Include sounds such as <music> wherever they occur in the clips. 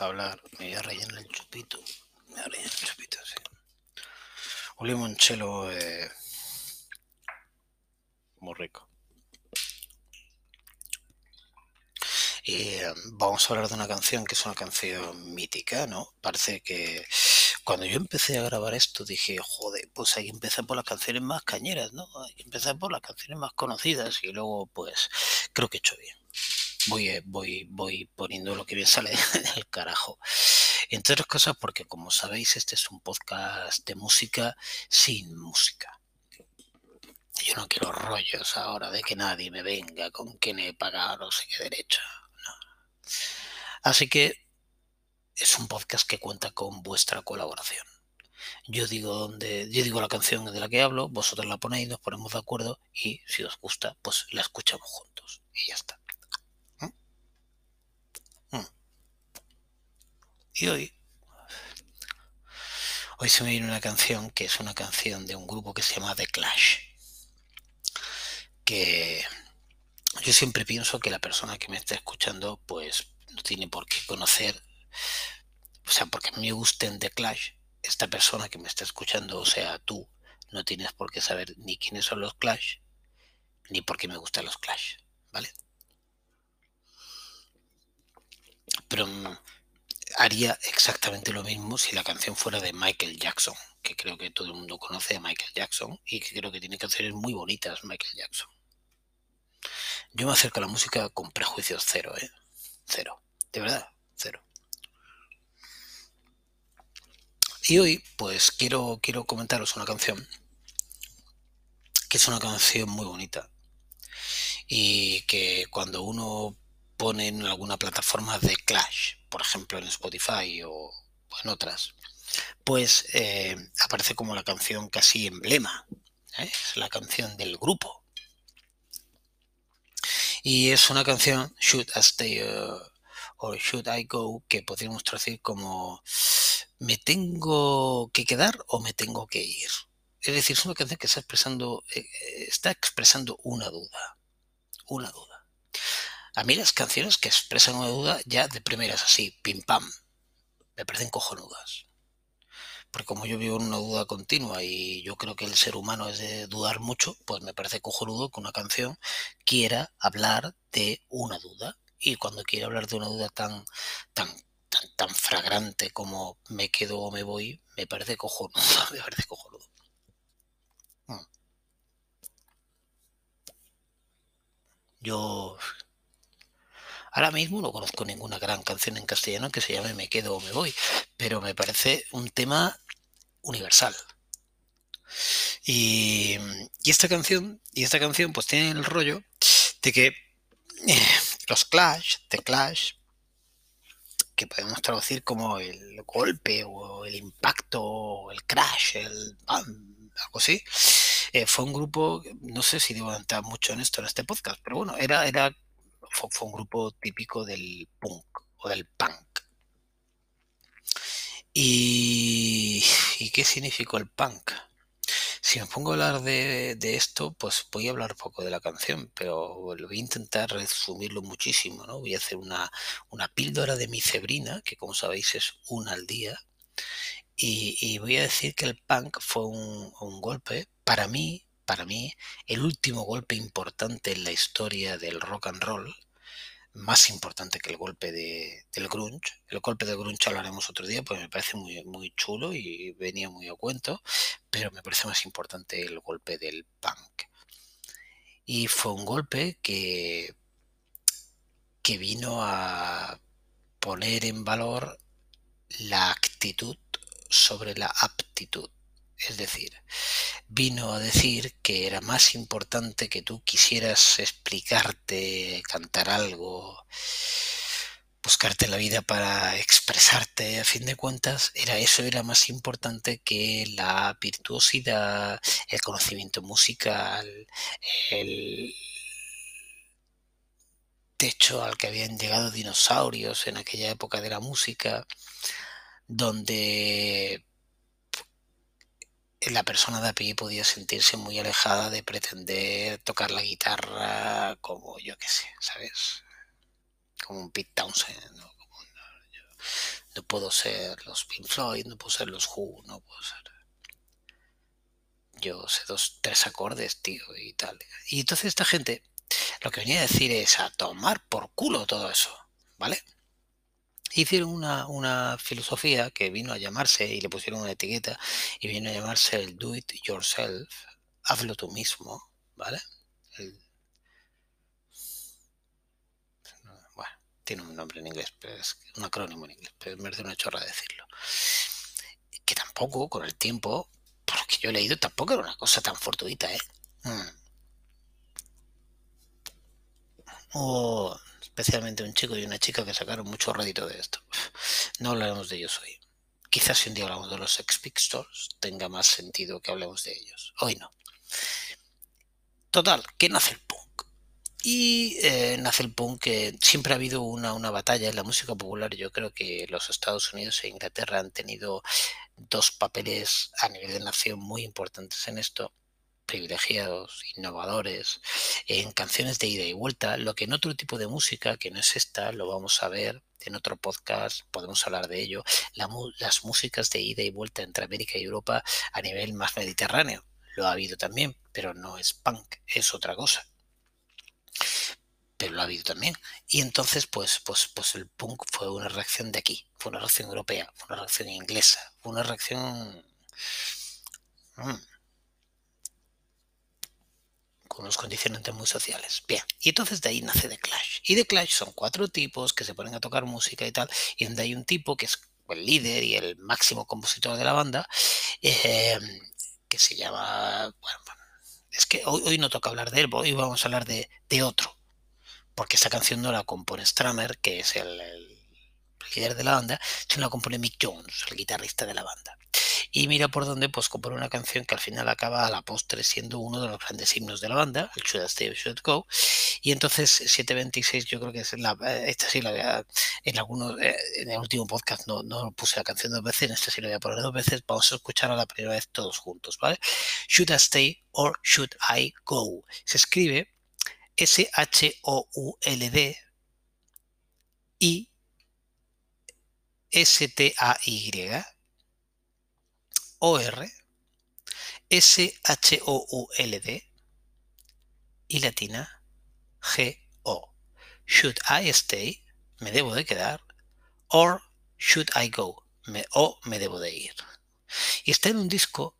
a hablar. Me voy a rellenar el chupito. Me voy a rellenar el chupito, sí. Un limonchelo eh, muy rico. Y eh, vamos a hablar de una canción que es una canción mítica, ¿no? Parece que cuando yo empecé a grabar esto dije, joder, pues hay que empezar por las canciones más cañeras, ¿no? Hay que empezar por las canciones más conocidas y luego, pues, creo que he hecho bien. Voy, eh, voy, voy poniendo lo que bien sale <laughs> del carajo. Entre otras cosas porque, como sabéis, este es un podcast de música sin música. Yo no quiero rollos ahora de que nadie me venga con quién he pagado no sé qué derecho. Así que es un podcast que cuenta con vuestra colaboración. Yo digo donde, yo digo la canción de la que hablo, vosotros la ponéis, nos ponemos de acuerdo y si os gusta, pues la escuchamos juntos y ya está. ¿Mm? ¿Mm? Y hoy, hoy se me viene una canción que es una canción de un grupo que se llama The Clash. Que yo siempre pienso que la persona que me está escuchando, pues no tiene por qué conocer, o sea, porque me gusten The Clash, esta persona que me está escuchando, o sea, tú, no tienes por qué saber ni quiénes son los Clash, ni por qué me gustan los Clash, ¿vale? Pero haría exactamente lo mismo si la canción fuera de Michael Jackson, que creo que todo el mundo conoce a Michael Jackson y que creo que tiene canciones muy bonitas Michael Jackson. Yo me acerco a la música con prejuicios cero, ¿eh? Cero. De verdad, cero. Y hoy, pues quiero, quiero comentaros una canción que es una canción muy bonita y que cuando uno pone en alguna plataforma de Clash, por ejemplo en Spotify o en otras, pues eh, aparece como la canción casi emblema. ¿eh? Es la canción del grupo. Y es una canción, Should I Stay uh, or Should I Go, que podríamos traducir como ¿me tengo que quedar o me tengo que ir? Es decir, es una canción que está expresando, eh, está expresando una duda. Una duda. A mí las canciones que expresan una duda ya de primeras así, pim pam, me parecen cojonudas. Porque como yo vivo en una duda continua y yo creo que el ser humano es de dudar mucho, pues me parece cojonudo que una canción quiera hablar de una duda. Y cuando quiere hablar de una duda tan, tan, tan, tan fragrante como me quedo o me voy, me parece cojonudo, <laughs> me parece cojonudo. Mm. Yo Ahora mismo no conozco ninguna gran canción en castellano que se llame Me quedo o me voy, pero me parece un tema universal. Y, esta canción, y esta canción pues tiene el rollo de que eh, los Clash, The Clash, que podemos traducir como el golpe o el impacto o el crash, el bam, algo así, eh, fue un grupo, no sé si debo entrar mucho en esto en este podcast, pero bueno, era, era fue, un grupo típico del punk o del punk. ¿Y, qué significó el punk? Si me pongo a hablar de, esto, pues voy a hablar poco de la canción, pero voy a intentar resumirlo muchísimo, ¿no? Voy a hacer una, píldora de mi cebrina, que como sabéis es una al día, y, voy a decir que el punk fue un, un golpe, para mí, para mí, el último golpe importante en la historia del rock and roll, más importante que el golpe de, del grunge. El golpe del grunge hablaremos otro día, pues me parece muy, muy chulo y venía muy a cuento, pero me parece más importante el golpe del punk. Y fue un golpe que, que vino a poner en valor la actitud sobre la aptitud. Es decir, vino a decir que era más importante que tú quisieras explicarte, cantar algo, buscarte la vida para expresarte, a fin de cuentas, era eso era más importante que la virtuosidad, el conocimiento musical, el techo al que habían llegado dinosaurios en aquella época de la música, donde la persona de a pie podía sentirse muy alejada de pretender tocar la guitarra como yo qué sé, ¿sabes? Como un Pete Townsend. No puedo ser los Pink Floyd, no puedo ser los Who, no puedo ser. Yo sé dos, tres acordes, tío, y tal. Y entonces esta gente lo que venía a decir es a tomar por culo todo eso, ¿vale? Hicieron una, una filosofía que vino a llamarse, y le pusieron una etiqueta, y vino a llamarse el do it yourself, hazlo tú mismo, ¿vale? Bueno, tiene un nombre en inglés, pero es un acrónimo en inglés, pero me parece una chorra decirlo. Que tampoco, con el tiempo, por lo que yo he leído, tampoco era una cosa tan fortuita, ¿eh? Mm. O especialmente un chico y una chica que sacaron mucho rédito de esto. No hablaremos de ellos hoy. Quizás si un día hablamos de los Pistols tenga más sentido que hablemos de ellos. Hoy no. Total, que nace el punk. Y eh, nace el punk que siempre ha habido una, una batalla en la música popular. Yo creo que los Estados Unidos e Inglaterra han tenido dos papeles a nivel de nación muy importantes en esto privilegiados, innovadores, en canciones de ida y vuelta, lo que en otro tipo de música, que no es esta, lo vamos a ver en otro podcast, podemos hablar de ello, la, las músicas de ida y vuelta entre América y Europa a nivel más mediterráneo. Lo ha habido también, pero no es punk, es otra cosa. Pero lo ha habido también. Y entonces, pues, pues, pues el punk fue una reacción de aquí, fue una reacción europea, fue una reacción inglesa, fue una reacción... Mmm, con unos condicionantes muy sociales. Bien, y entonces de ahí nace The Clash. Y The Clash son cuatro tipos que se ponen a tocar música y tal, y donde hay un tipo que es el líder y el máximo compositor de la banda, eh, que se llama... Bueno, es que hoy, hoy, no toca hablar de él, hoy vamos a hablar de, otro, porque esta canción no la compone Stramer, que es el líder de la banda, sino la compone Mick Jones, el guitarrista de la banda. Y mira por dónde, pues compone una canción que al final acaba a la postre siendo uno de los grandes himnos de la banda, el Should I Stay or Should I Go. Y entonces 726 yo creo que es la, esta sí la voy a, en algunos, en el último podcast no, no puse la canción dos veces, en esta sí la voy a poner dos veces, vamos a escuchar a la primera vez todos juntos, ¿vale? Should I Stay or Should I Go. Se escribe S-H-O-U-L-D y S-T-A-Y O-R S-H-O-U-L-D y latina G-O. Should I stay? Me debo de quedar. Or should I go? Me, o me debo de ir. Y está en un disco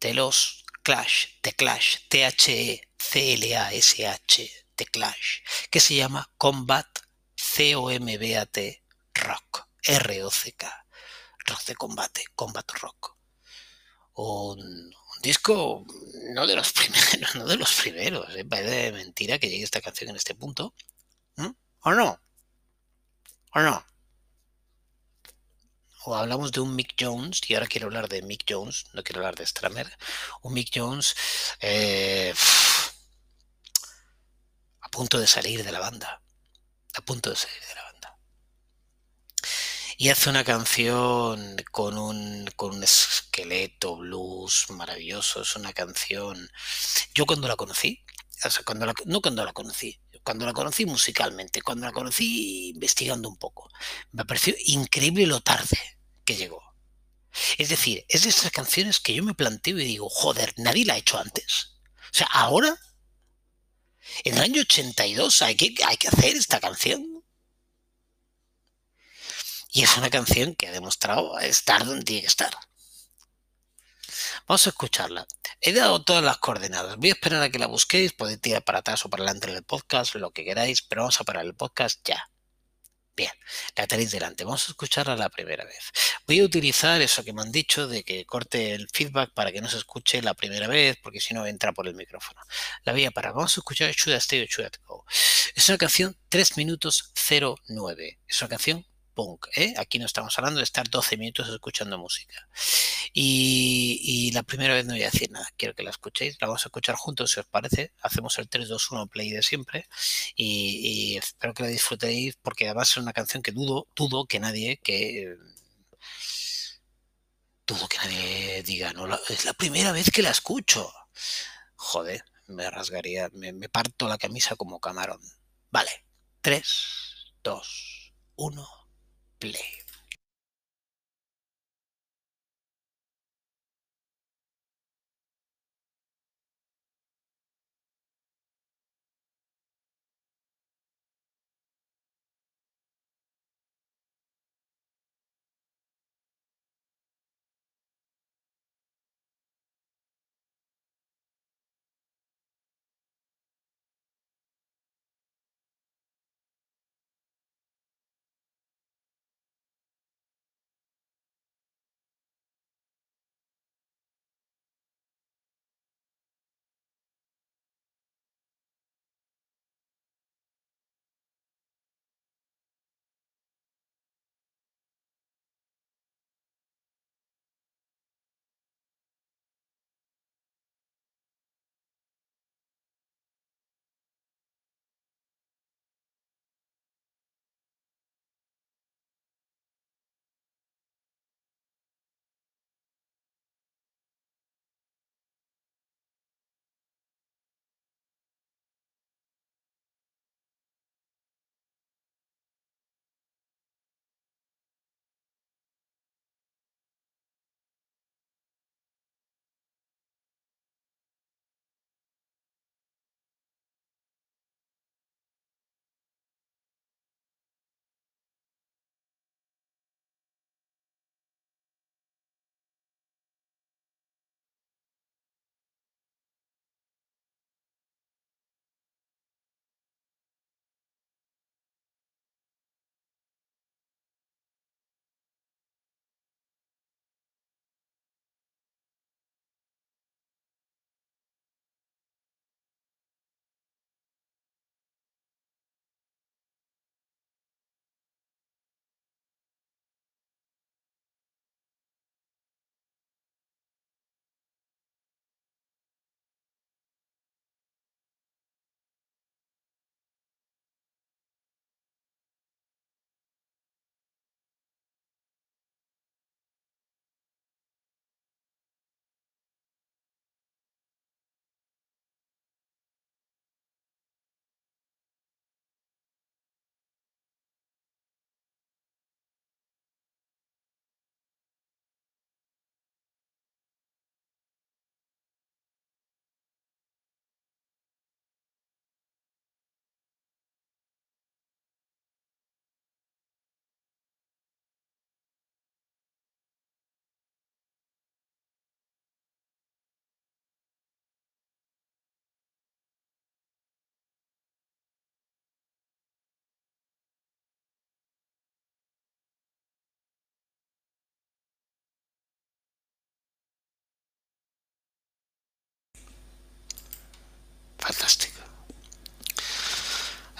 de los Clash, The Clash, T-H-E-C-L-A-S-H, The Clash, que se llama Combat, C-O-M-B-A-T, Rock, R-O-C-K, Rock de combate, Combat Rock. Un, disco no de los <laughs> primeros, no de los primeros, ¿eh? parece mentira que llegue esta canción en este punto. ¿O no? ¿O no? O hablamos de un Mick Jones, y ahora quiero hablar de Mick Jones, no quiero hablar de Stramer. Un Mick Jones eh, a punto de salir de la banda. A punto de salir de la banda. Y hace una canción con un, con un esqueleto blues maravilloso. Es una canción. Yo cuando la conocí, o sea, cuando la, no cuando la conocí, cuando la conocí musicalmente, cuando la conocí investigando un poco, me pareció increíble lo tarde que llegó. Es decir, es de esas canciones que yo me planteo y digo, joder, nadie la ha hecho antes. O sea, ahora, en el año 82, hay que, hay que hacer esta canción. Y es una canción que ha demostrado estar donde tiene que estar. Vamos a escucharla. He dado todas las coordenadas. Voy a esperar a que la busquéis. Podéis tirar para atrás o para adelante en el podcast, lo que queráis, pero vamos a parar el podcast ya. Bien, la tenéis delante. Vamos a escucharla la primera vez. Voy a utilizar eso que me han dicho de que corte el feedback para que no se escuche la primera vez, porque si no entra por el micrófono. La voy a parar. Vamos a escuchar Should I Stay or Should I Go. Es una canción 3 minutos 09. Es una canción punk. ¿eh? Aquí no estamos hablando de estar 12 minutos escuchando música. Y, la primera vez no voy a decir nada. Quiero que la escuchéis. La vamos a escuchar juntos, si os parece. Hacemos el 3, 2, 1 play de siempre. Y, espero que la disfrutéis porque además es una canción que dudo, dudo que nadie que dudo que nadie diga, no, es la primera vez que la escucho. Joder, me rasgaría, me, me parto la camisa como camarón. Vale, 3, 2, 1 play.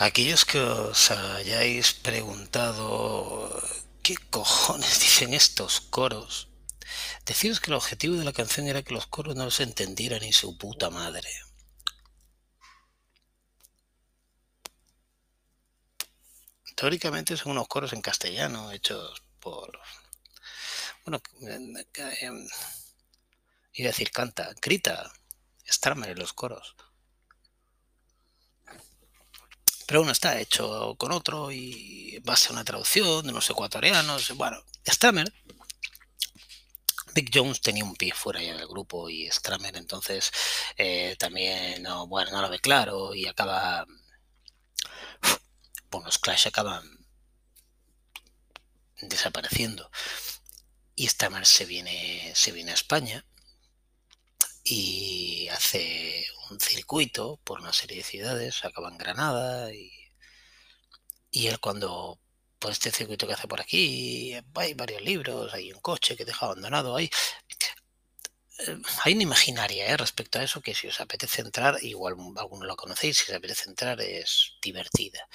Aquellos que os hayáis preguntado qué cojones <laughs> dicen estos coros, deciros que el objetivo de la canción era que los coros no los entendieran ni su puta madre. Teóricamente son unos coros en castellano hechos por... Bueno, iba a decir canta, grita, Starmer en los coros. Pero uno está hecho con otro y base a una traducción de unos ecuatorianos. Bueno, Stramer, Big Jones tenía un pie fuera ya del grupo y Stramer entonces eh, también no, bueno, no lo ve claro y acaba. Bueno, los Clash acaban desapareciendo. Y Stramer se viene, se viene a España y hace un circuito por una serie de ciudades, acaba en Granada y, y él cuando por este circuito que hace por aquí hay varios libros, hay un coche que deja abandonado, hay eh, hay una imaginaria ¿eh? respecto a eso que si os apetece entrar, igual alguno lo conocéis, si os apetece entrar es divertida.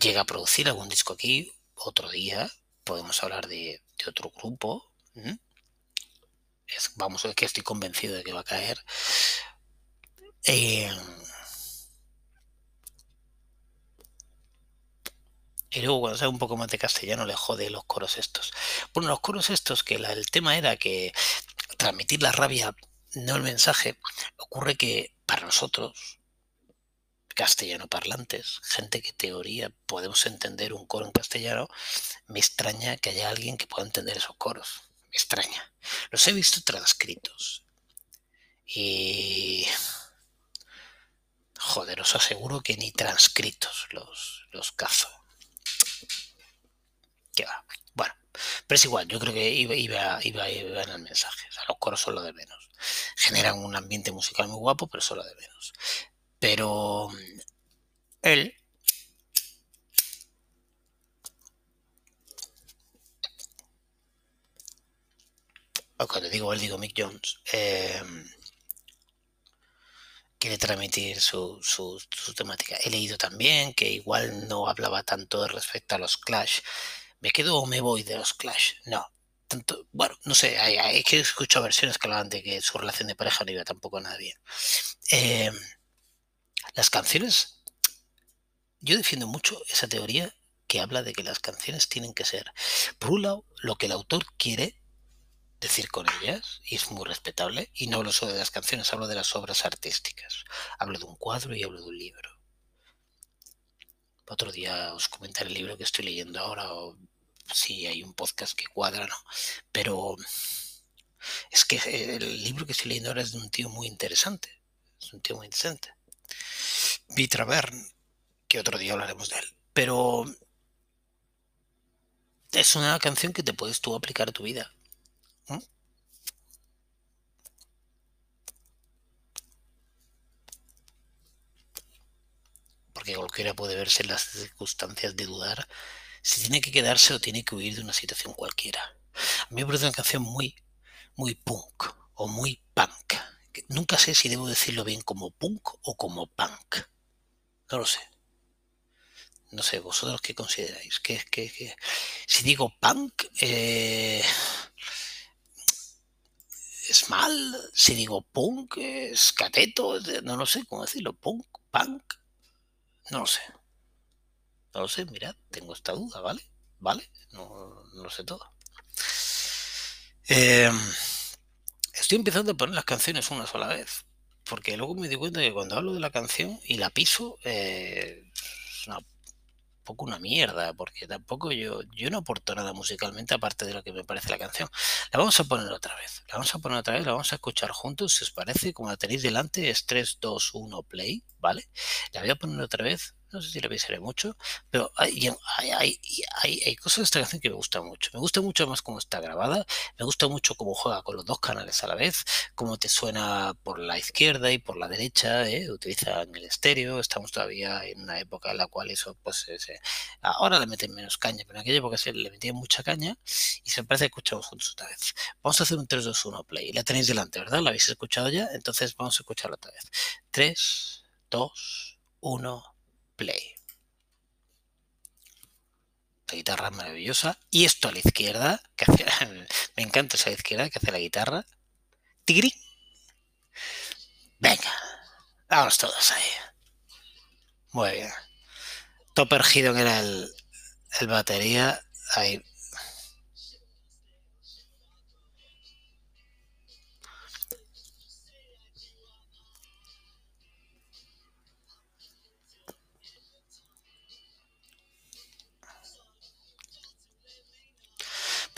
Llega a producir algún disco aquí, otro día podemos hablar de, otro grupo vamos, es que estoy convencido de que va a caer. Eh, y luego cuando sabe un poco más de castellano le jode los coros estos. Bueno, los coros estos, que el tema era que transmitir la rabia, no el mensaje, ocurre que para nosotros, castellano parlantes, gente que teoría podemos entender un coro en castellano, me extraña que haya alguien que pueda entender esos coros me extraña. Los he visto transcritos. Y... Joder, os aseguro que ni transcritos los, los cazo. ¿Qué va? Bueno, pero es igual, yo creo que iba, iba, iba, iba en el mensaje. O sea, los coros son lo de menos. Generan un ambiente musical muy guapo, pero son lo de menos. Pero mm, él digo él, digo Mick Jones, em, quiere transmitir su, su, temática. He leído también que igual no hablaba tanto respecto a los Clash. ¿Me quedo o me voy de los Clash? No. Tanto, bueno, no sé, hay, hay que escuchar versiones que hablaban de que su relación de pareja no iba tampoco nada bien. Em, las canciones, yo defiendo mucho esa teoría que habla de que las canciones tienen que ser, por un lado, lo que el autor quiere decir con ellas, y es muy respetable, y no hablo solo de las canciones, hablo de las obras artísticas. Hablo de un cuadro y hablo de un libro. Otro día os comentaré el libro que estoy leyendo ahora, o si hay un podcast que cuadra, no. Pero es que el libro que estoy leyendo ahora es de un tío muy interesante. Es un tío muy interesante. Vitra que otro día hablaremos de él. Pero es una canción que te puedes tú aplicar a tu vida porque cualquiera puede verse en las circunstancias de dudar si tiene que quedarse o tiene que huir de una situación cualquiera. A mí me parece una canción muy, muy punk o muy punk. Nunca sé si debo decirlo bien como punk o como punk. No lo sé. No sé, vosotros qué consideráis. ¿Qué, qué, Si digo punk, eh, es mal, si digo punk, es cateto, no lo sé cómo decirlo, punk, punk, no lo sé. No lo sé, mirad, tengo esta duda, ¿vale? ¿Vale? No, lo sé todo. Em, estoy empezando a poner las canciones una sola vez, porque luego me di cuenta que cuando hablo de la canción y la piso, eh, es una poco una mierda, porque tampoco yo, yo no aporto nada musicalmente aparte de lo que me parece la canción. La vamos a poner otra vez, la vamos a poner otra vez, la vamos a escuchar juntos, si os parece, como la tenéis delante, es 3, 2, 1, play, ¿vale? La voy a poner otra vez no sé si le avisaré mucho, pero hay, hay, hay, cosas de esta canción que me gustan mucho. Me gusta mucho más cómo está grabada, me gusta mucho cómo juega con los dos canales a la vez, cómo te suena por la izquierda y por la derecha, ¿eh? utilizan el estéreo, estamos todavía en una época en la cual eso, pues, ahora le meten menos caña, pero en aquella época se le metían mucha caña y se parece que escuchamos juntos otra vez. Vamos a hacer un 3, 2, 1 play. La tenéis delante, ¿verdad? ¿La habéis escuchado ya? Entonces vamos a escucharla otra vez. 3, 2, 1, play. La guitarra maravillosa. Y esto a la izquierda, que <laughs> me encanta esa izquierda que hace la guitarra. Tigri. Venga, vamos todos ahí. Muy bien. Topper Hidden era el, el batería. Ahí.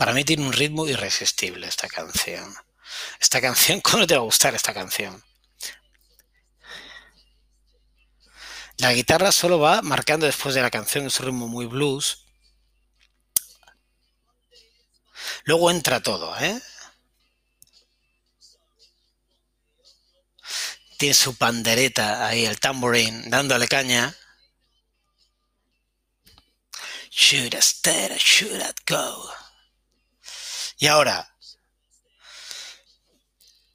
Para mí tiene un ritmo irresistible esta canción. Esta canción, <laughs> ¿cómo te va a gustar esta canción? La guitarra solo va marcando después de la canción, es un ritmo muy blues. Luego entra todo, ¿eh? Tiene su pandereta ahí, el tambourine, dándole caña. Should I stay, should I go? Y ahora,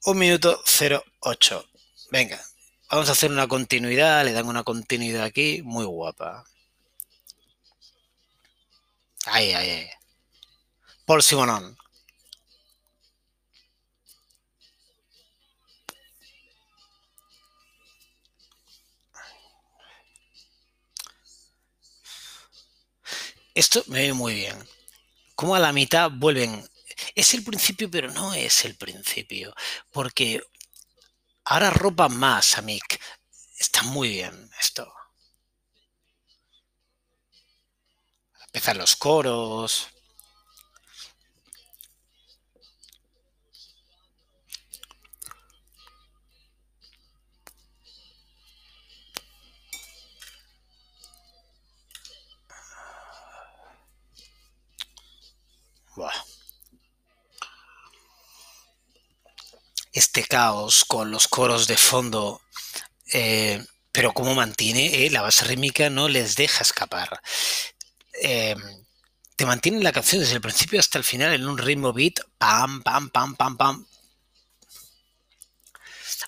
un minuto 08. Venga, vamos a hacer una continuidad, le dan una continuidad aquí, muy guapa. Ahí, ahí, ahí. Paul Simonon. Esto me ve muy bien. Como a la mitad vuelven es el principio, pero no es el principio, porque ahora ropa más a. Está muy bien esto. Empezar los coros. Este caos con los coros de fondo, eh, pero como mantiene eh, la base rítmica, no les deja escapar. Em, te mantiene la canción desde el principio hasta el final en un ritmo beat, pam, pam, pam, pam, pam.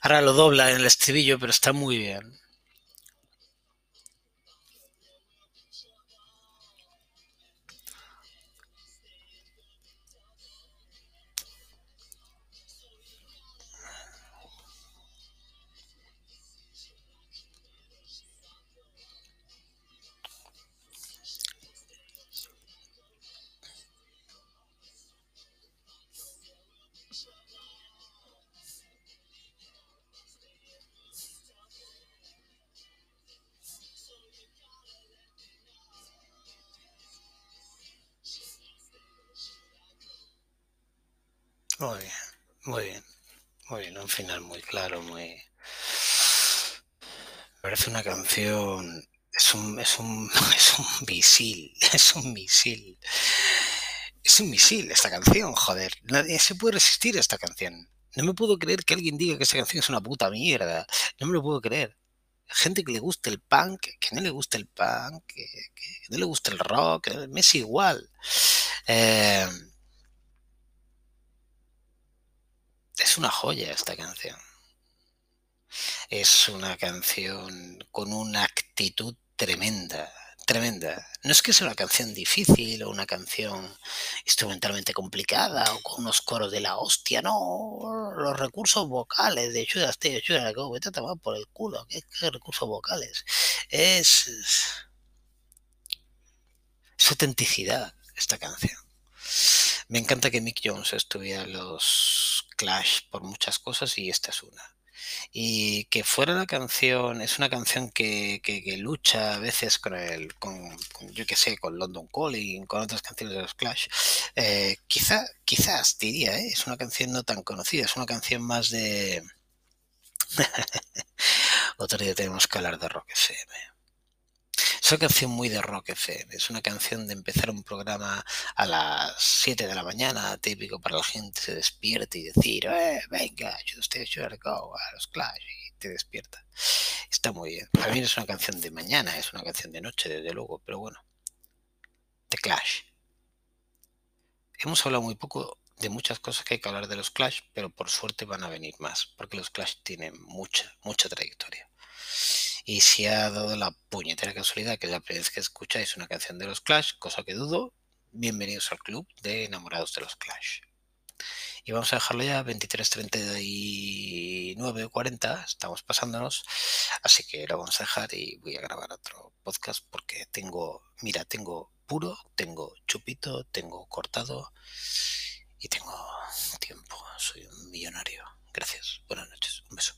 Ahora lo dobla en el estribillo, pero está muy bien. Final muy claro, muy. Me parece una canción. Es un, es un, <laughs> es un misil, <laughs> es un misil. Es un misil esta canción, joder. Nadie se puede resistir a esta canción. No me puedo creer que alguien diga que esta canción es una puta mierda. No me lo puedo creer. Gente que le guste el punk, que no le guste el punk, que, no le guste el rock, me es igual. Eh, Es una joya esta canción. Es una canción con una actitud tremenda, tremenda. No es que sea una canción difícil o una canción instrumentalmente complicada o con unos coros de la hostia, no. Los recursos vocales de Judas Te, Judas vete a por el culo. ¿Qué, recursos vocales? Es. Es autenticidad esta canción. Me encanta que Mick Jones estuviera los Clash por muchas cosas y esta es una. Y que fuera la canción, es una canción que, lucha a veces con el, con, yo que sé, con London Calling, con otras canciones de los Clash. Eh, quizá, quizás diría, ¿eh? es una canción no tan conocida, es una canción más de... <laughs> Otro día tenemos que de Rock FM. Es una canción muy de rock FM. Es una canción de empezar un programa a las 7 de la mañana, típico para la gente se despierte y decir, eh, venga, usted should go a los Clash y te despierta. Está muy bien. Para mí es una canción de mañana, es una canción de noche, desde luego, pero bueno. The Clash. Hemos hablado muy poco de muchas cosas que hay que hablar de los Clash, pero por suerte van a venir más, porque los Clash tienen mucha, mucha trayectoria. Y si ha dado la puñetera casualidad que es la primera vez que escucháis una canción de los Clash, cosa que dudo, bienvenidos al club de enamorados de los Clash. Y vamos a dejarlo ya 23.39 o 40, estamos pasándonos, así que lo vamos a dejar y voy a grabar otro podcast porque tengo, mira, tengo puro, tengo chupito, tengo cortado y tengo tiempo. Soy un millonario. Gracias. Buenas noches. Un beso.